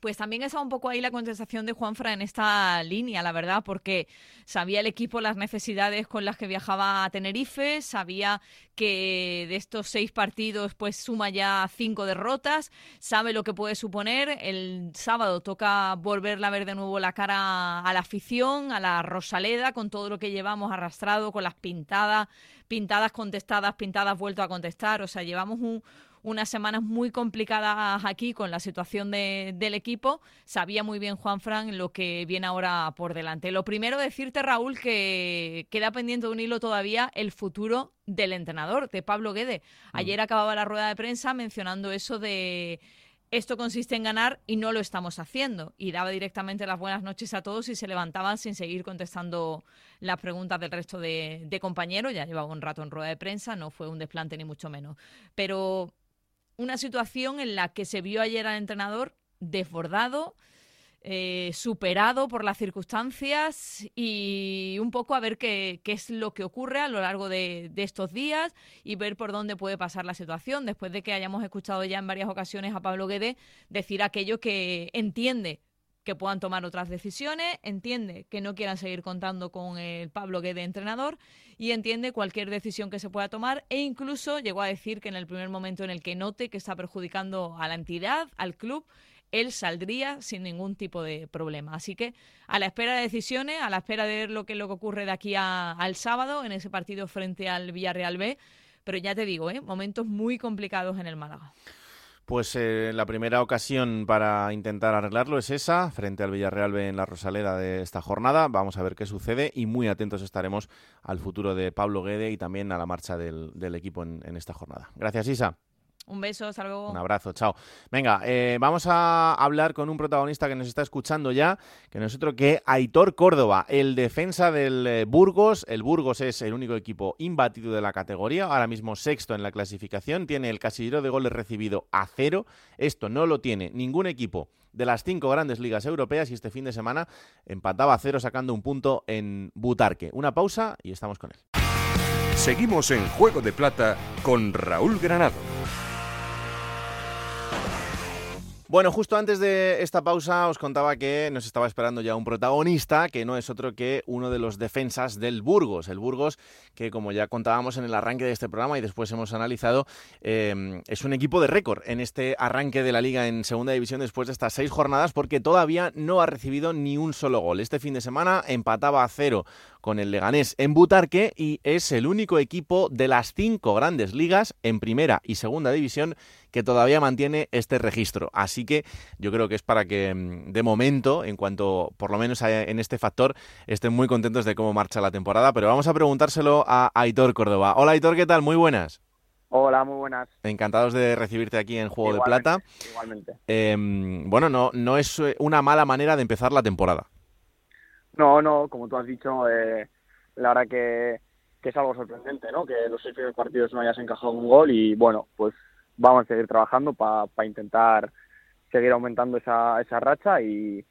Pues también está un poco ahí la contestación de Juanfra en esta línea, la verdad, porque sabía el equipo las necesidades con las que viajaba a Tenerife, sabía que de estos seis partidos pues suma ya cinco derrotas, sabe lo que puede suponer. El sábado toca volverle a ver de nuevo la cara a la afición, a la Rosaleda, con todo lo que llevamos arrastrado, con las pintadas, pintadas contestadas, pintadas vuelto a contestar. O sea, llevamos un, unas semanas muy complicadas aquí con la situación de- del equipo. Sabía muy bien Juan Fran lo que viene ahora por delante. Lo primero, decirte, Raúl, que queda pendiente de un hilo todavía el futuro del entrenador, de Pablo Guede. Ayer acababa la rueda de prensa mencionando eso de esto consiste en ganar y no lo estamos haciendo. Y daba directamente las buenas noches a todos y se levantaban sin seguir contestando las preguntas del resto de, de compañeros. Ya llevaba un rato en rueda de prensa, no fue un desplante ni mucho menos. Pero una situación en la que se vio ayer al entrenador desbordado, eh, superado por las circunstancias y un poco a ver qué, qué es lo que ocurre a lo largo de, de estos días y ver por dónde puede pasar la situación, después de que hayamos escuchado ya en varias ocasiones a Pablo Guede decir aquello que entiende que puedan tomar otras decisiones, entiende que no quieran seguir contando con el Pablo Guede entrenador y entiende cualquier decisión que se pueda tomar e incluso llegó a decir que en el primer momento en el que note que está perjudicando a la entidad, al club, él saldría sin ningún tipo de problema. Así que a la espera de decisiones, a la espera de ver lo que, lo que ocurre de aquí a- al sábado en ese partido frente al Villarreal B, pero ya te digo, ¿eh? momentos muy complicados en el Málaga. Pues eh, la primera ocasión para intentar arreglarlo es esa, frente al Villarreal B en la Rosaleda de esta jornada. Vamos a ver qué sucede y muy atentos estaremos al futuro de Pablo Guede y también a la marcha del, equipo en esta jornada. Gracias, Isa. Un beso, hasta luego. Un abrazo, chao. Venga, eh, vamos a hablar con un protagonista que nos está escuchando ya, que no es otro que Aitor Córdoba, el defensa del eh, Burgos. El Burgos es el único equipo imbatido de la categoría, ahora mismo sexto en la clasificación, tiene el casillero de goles recibido a cero. Esto no lo tiene ningún equipo de las cinco grandes ligas europeas y este fin de semana empataba a cero sacando un punto en Butarque. Una pausa y estamos con él. Seguimos en Juego de Plata con Raúl Granado. Bueno, justo antes de esta pausa os contaba que nos estaba esperando ya un protagonista, que no es otro que uno de los defensas del Burgos. El Burgos, que como ya contábamos en el arranque de este programa y después hemos analizado, em, es un equipo de récord en este arranque de la liga en segunda división después de estas seis jornadas, porque todavía no ha recibido ni un solo gol. Este fin de semana empataba a cero con el Leganés en Butarque y es el único equipo de las cinco grandes ligas en primera y segunda división que todavía mantiene este registro. Así que yo creo que es para que mm, de momento, en cuanto por lo menos en este factor, estén muy contentos de cómo marcha la temporada. Pero vamos a preguntárselo a Aitor Córdoba. Hola Aitor, ¿qué tal? Muy buenas. Hola, muy buenas. Encantados de recibirte aquí en Juego de Plata. Igualmente. Em, bueno, no, no es eh, una mala manera de empezar la temporada. No, no, como tú has dicho, eh, la verdad que, que, es algo sorprendente, ¿no? Que los seis primeros partidos no hayas encajado un gol y bueno, pues vamos a seguir trabajando para intentar seguir aumentando esa, esa racha y,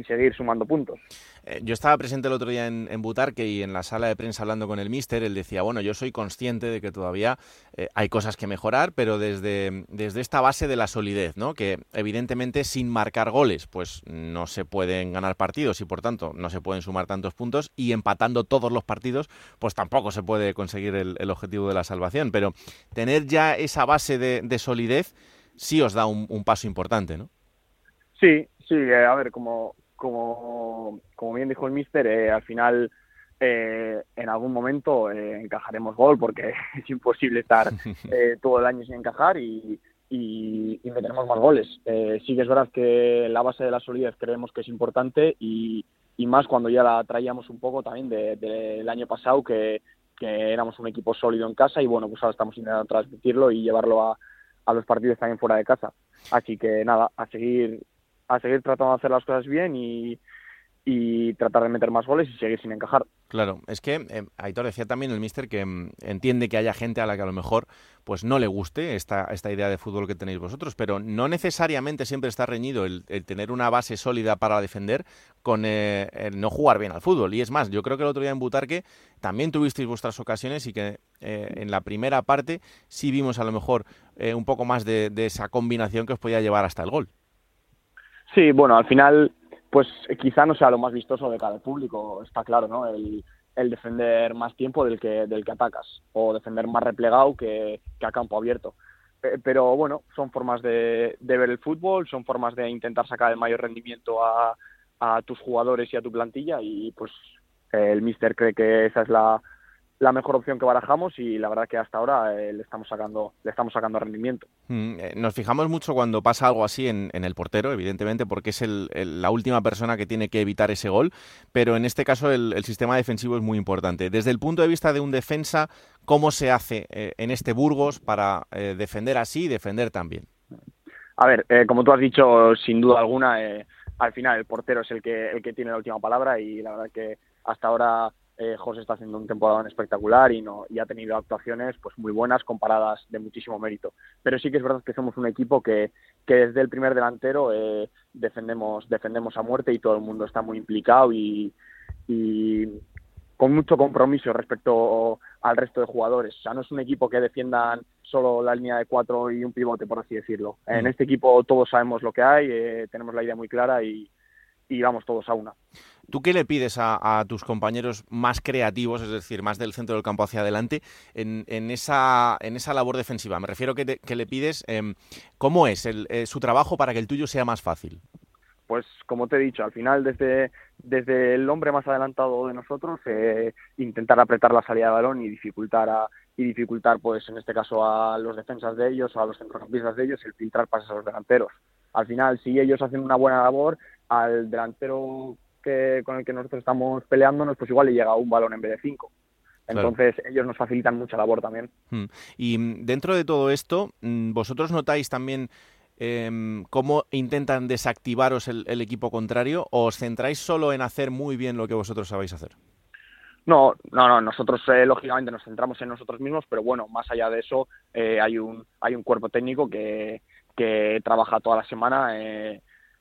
y seguir sumando puntos. Eh, yo estaba presente el otro día en, Butarque y en la sala de prensa hablando con el míster, él decía, bueno, yo soy consciente de que todavía eh, hay cosas que mejorar, pero desde, desde esta base de la solidez, ¿no? Que evidentemente sin marcar goles, pues no se pueden ganar partidos y por tanto no se pueden sumar tantos puntos y empatando todos los partidos, pues tampoco se puede conseguir el, objetivo de la salvación. Pero tener ya esa base de, solidez sí os da un, paso importante, ¿no? Sí, sí, eh, a ver, como, como, como bien dijo el míster, eh, al final eh, en algún momento eh, encajaremos gol porque es imposible estar todo el año sin encajar y, y, meteremos más goles. sí que es verdad que la base de la solidez creemos que es importante y, y más cuando ya la traíamos un poco también del año pasado que, que éramos un equipo sólido en casa y bueno, pues ahora estamos intentando transmitirlo y llevarlo a, a los partidos también fuera de casa. Así que nada, a seguir a seguir tratando de hacer las cosas bien y, y tratar de meter más goles y seguir sin encajar. Claro, es que eh, Aitor decía también el míster que mm, entiende que haya gente a la que a lo mejor pues no le guste esta, esta idea de fútbol que tenéis vosotros, pero no necesariamente siempre está reñido el, tener una base sólida para defender con eh, el no jugar bien al fútbol. Y es más, yo creo que el otro día en Butarque también tuvisteis vuestras ocasiones y que eh, en la primera parte sí vimos a lo mejor un poco más de esa combinación que os podía llevar hasta el gol. Sí, bueno, al final, pues quizá no sea lo más vistoso de cada público, está claro, ¿no? El, el defender más tiempo del que, del que atacas, o defender más replegado que, que a campo abierto. Pero bueno, son formas de, de, ver el fútbol, son formas de intentar sacar el mayor rendimiento a, a tus jugadores y a tu plantilla y pues el míster cree que esa es la, la mejor opción que barajamos y la verdad que hasta ahora eh, le estamos sacando le estamos sacando rendimiento. Mm, eh, nos fijamos mucho cuando pasa algo así en, el portero, evidentemente, porque es el, la última persona que tiene que evitar ese gol, pero en este caso el, sistema defensivo es muy importante. Desde el punto de vista de un defensa, ¿cómo se hace eh, en este Burgos para defender así y defender también? A ver, como tú has dicho, sin duda alguna, al final el portero es el que, el que tiene la última palabra y la verdad que hasta ahora eh, José está haciendo un temporada espectacular y, no, y ha tenido actuaciones pues muy buenas comparadas de muchísimo mérito. Pero sí que es verdad que somos un equipo que, que desde el primer delantero eh, defendemos, defendemos a muerte y todo el mundo está muy implicado y, y con mucho compromiso respecto al resto de jugadores. O sea, no es un equipo que defiendan solo la línea de cuatro y un pivote, por así decirlo. En mm. este equipo todos sabemos lo que hay, eh, tenemos la idea muy clara y, y vamos todos a una. ¿Tú qué le pides a, tus compañeros más creativos, es decir, más del centro del campo hacia adelante, en, esa, en esa labor defensiva? Me refiero que, que le pides em, cómo es eh, su trabajo para que el tuyo sea más fácil. Pues como te he dicho, al final desde, desde el hombre más adelantado de nosotros, eh, intentar apretar la salida de balón y dificultar a, y dificultar, pues en este caso, a los defensas de ellos o a los centrocampistas de ellos el filtrar pases a los delanteros. Al final, si ellos hacen una buena labor, al delantero que, con el que nosotros estamos peleándonos, pues igual le llega un balón en vez de cinco. Entonces ellos nos facilitan mucha labor también. Hmm. Y mm, dentro de todo esto, mm, ¿vosotros notáis también em, cómo intentan desactivaros el, equipo contrario o os centráis solo en hacer muy bien lo que vosotros sabéis hacer? No, no, no. Nosotros eh, lógicamente nos centramos en nosotros mismos, pero bueno, más allá de eso eh, hay un hay un cuerpo técnico que, que trabaja toda la semana eh,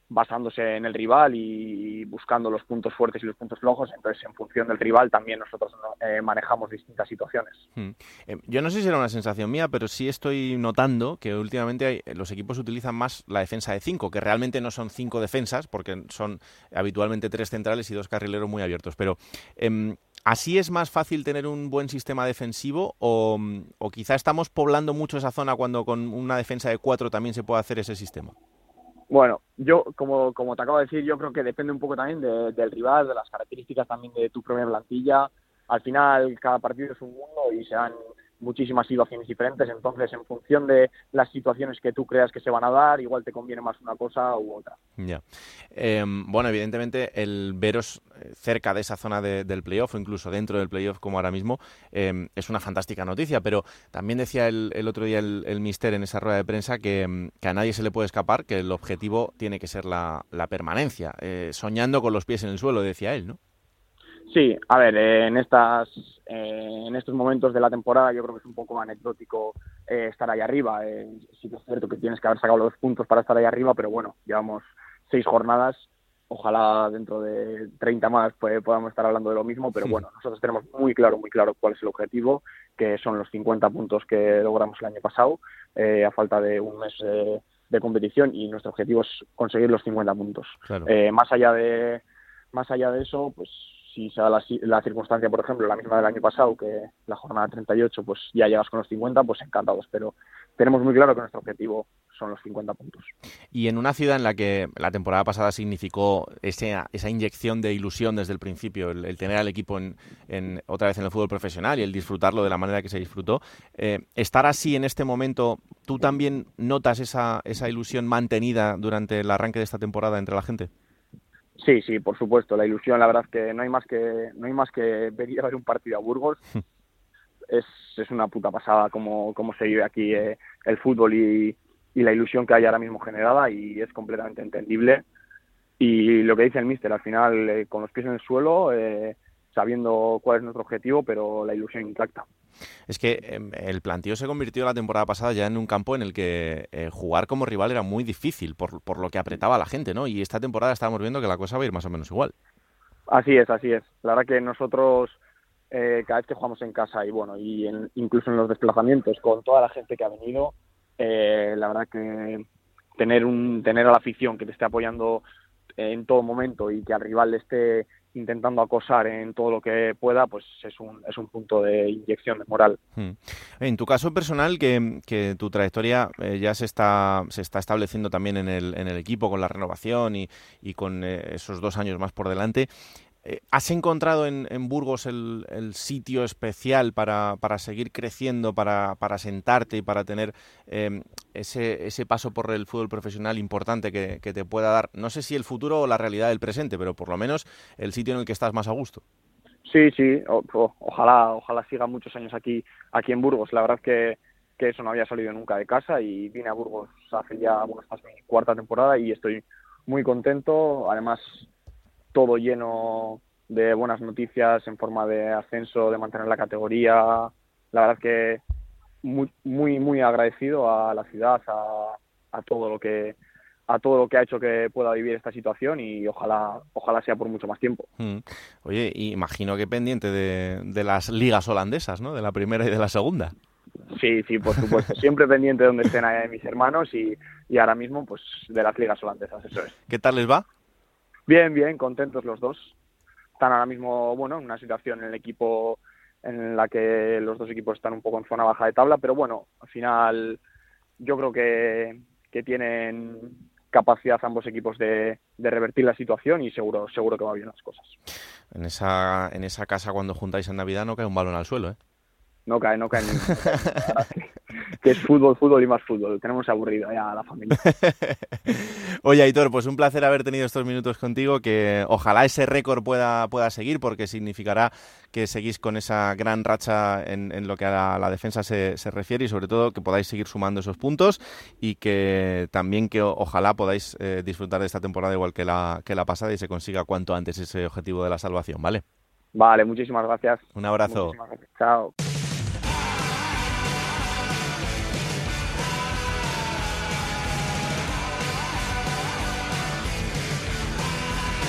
basándose en el rival y buscando los puntos fuertes y los puntos flojos. Entonces, en función del rival, también nosotros eh, manejamos distintas situaciones. Hmm. Eh, yo no sé si era una sensación mía, pero sí estoy notando que últimamente los equipos utilizan más la defensa de cinco, que realmente no son cinco defensas, porque son habitualmente tres centrales y dos carrileros muy abiertos. Pero. Em, ¿Así es más fácil tener un buen sistema defensivo o, o quizá estamos poblando mucho esa zona cuando con una defensa de cuatro también se puede hacer ese sistema? Bueno, yo, como, como te acabo de decir, yo creo que depende un poco también del rival, de las características también de tu propia plantilla. Al final, cada partido es un mundo y se dan muchísimas situaciones diferentes, entonces en función de las situaciones que tú creas que se van a dar, igual te conviene más una cosa u otra. Ya. Em, bueno, evidentemente el veros eh, cerca de esa zona del playoff o incluso dentro del playoff como ahora mismo em, es una fantástica noticia, pero también decía el, otro día el, Mister en esa rueda de prensa que, que, a nadie se le puede escapar, que el objetivo tiene que ser la, la permanencia, eh, soñando con los pies en el suelo, decía él, ¿no? Sí, a ver, eh, en estas eh, en estos momentos de la temporada yo creo que es un poco anecdótico eh, estar ahí arriba. sí que es cierto que tienes que haber sacado los puntos para estar ahí arriba, pero bueno, llevamos seis jornadas. Ojalá dentro de 30 más pues, podamos estar hablando de lo mismo, pero bueno, nosotros tenemos muy claro, muy claro cuál es el objetivo, que son los 50 puntos que logramos el año pasado, a falta de un mes de competición, y nuestro objetivo es conseguir los 50 puntos. más allá de más allá de eso, pues si se da la, circunstancia, por ejemplo, la misma del año pasado, que la jornada 38, pues ya llegas con los 50, pues encantados. Pero tenemos muy claro que nuestro objetivo son los 50 puntos. Y en una ciudad en la que la temporada pasada significó esa, esa inyección de ilusión desde el principio, el, tener al equipo en, otra vez en el fútbol profesional y el disfrutarlo de la manera que se disfrutó, eh, estar así en este momento, ¿tú también notas esa, esa ilusión mantenida durante el arranque de esta temporada entre la gente? Sí, sí, por supuesto. La ilusión, la verdad es que no hay más que no hay más que venir a ver un partido a Burgos. es, es una puta pasada como, como se vive aquí eh, el fútbol y, y, la ilusión que hay ahora mismo generada y es completamente entendible. Y lo que dice el míster, al final, eh, con los pies en el suelo, eh, sabiendo cuál es nuestro objetivo, pero la ilusión intacta. Es que em, el plantío se convirtió la temporada pasada ya en un campo en el que eh, jugar como rival era muy difícil por, por lo que apretaba a la gente, ¿no? Y esta temporada estábamos viendo que la cosa va a ir más o menos igual. Así es, así es. La verdad que nosotros eh, cada vez que jugamos en casa y bueno, y incluso en los desplazamientos con toda la gente que ha venido, eh, la verdad que tener un tener a la afición que te esté apoyando en todo momento y que al rival le esté intentando acosar en todo lo que pueda, pues es un, es un punto de inyección de moral. Hmm. En tu caso personal, que, que tu trayectoria eh, ya se está, se está estableciendo también en el, en el equipo con la renovación y, y con eh, esos dos años más por delante, ¿Has encontrado en, Burgos el, sitio especial para, seguir creciendo, para, sentarte y para tener em, ese, ese, paso por el fútbol profesional importante que, te pueda dar, no sé si el futuro o la realidad del presente, pero por lo menos el sitio en el que estás más a gusto? Sí, sí, ojalá, ojalá siga muchos años aquí, aquí en Burgos. La verdad que, que eso no había salido nunca de casa y vine a Burgos hace ya, bueno, esta mi cuarta temporada y estoy muy contento. Además, todo lleno de buenas noticias en forma de ascenso, de mantener la categoría. La verdad que muy, muy, muy agradecido a la ciudad, a, a todo lo que a todo lo que ha hecho que pueda vivir esta situación y ojalá ojalá sea por mucho más tiempo. Mm. Oye, imagino que pendiente de, de, las ligas holandesas, ¿no? De la primera y de la segunda. Sí, sí, por supuesto. Siempre pendiente de donde estén mis hermanos y, y ahora mismo, pues, de las ligas holandesas, eso es. ¿Qué tal les va? Bien, bien, contentos los dos. Están ahora mismo, bueno, en una situación en el equipo en la que los dos equipos están un poco en zona baja de tabla, pero bueno, al final yo creo que, que tienen capacidad ambos equipos de, de, revertir la situación y seguro seguro que va bien las cosas. En esa en esa casa cuando juntáis en Navidad no cae un balón al suelo, ¿eh? no cae, no cae ni que es fútbol, fútbol y más fútbol. Tenemos aburrido ya a la familia. Oye, Aitor, pues un placer haber tenido estos minutos contigo, que ojalá ese récord pueda, pueda seguir, porque significará que seguís con esa gran racha en, lo que a la, defensa se, refiere y sobre todo que podáis seguir sumando esos puntos y que también que ojalá podáis eh, disfrutar de esta temporada igual que la, que la pasada y se consiga cuanto antes ese objetivo de la salvación, ¿vale? Vale, muchísimas gracias. Un abrazo. Chao.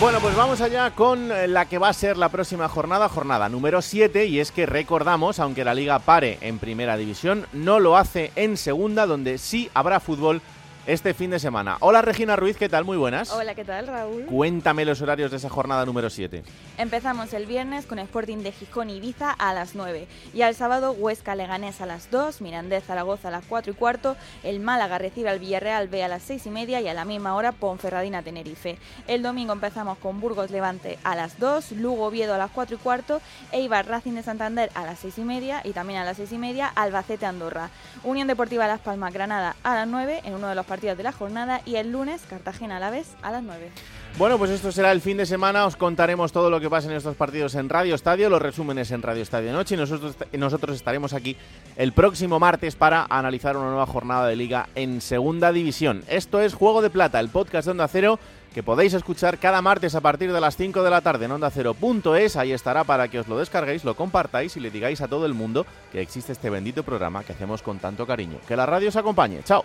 Bueno, pues vamos allá con eh, la que va a ser la próxima jornada, jornada número 7, y es que recordamos, aunque la liga pare en primera división, no lo hace en segunda, donde sí habrá fútbol este fin de semana. Hola Regina Ruiz, ¿qué tal? Muy buenas. Hola, ¿qué tal Raúl? Cuéntame los horarios de esa jornada número 7. Empezamos el viernes con Sporting de Gijón y Ibiza a las 9 y al sábado Huesca Leganés a las 2, Mirandés Zaragoza a las 4 y cuarto, el Málaga recibe al Villarreal B a las 6 y media y a la misma hora Ponferradina Tenerife. El domingo empezamos con Burgos Levante a las 2, Lugo Oviedo a las 4 y cuarto, Eibar Racing de Santander a las 6 y media y también a las 6 y media Albacete Andorra. Unión Deportiva Las Palmas Granada a las 9 en uno de los partidos de la jornada y el lunes Cartagena a la vez a las 9. Bueno, pues esto será el fin de semana. Os contaremos todo lo que pasa en estos partidos en Radio Estadio, los resúmenes en Radio Estadio Noche y nosotros, nosotros estaremos aquí el próximo martes para analizar una nueva jornada de liga en Segunda División. Esto es Juego de Plata, el podcast de Onda Cero que podéis escuchar cada martes a partir de las 5 de la tarde en onda Cero.es. Ahí estará para que os lo descarguéis, lo compartáis y le digáis a todo el mundo que existe este bendito programa que hacemos con tanto cariño. Que la radio os acompañe. Chao.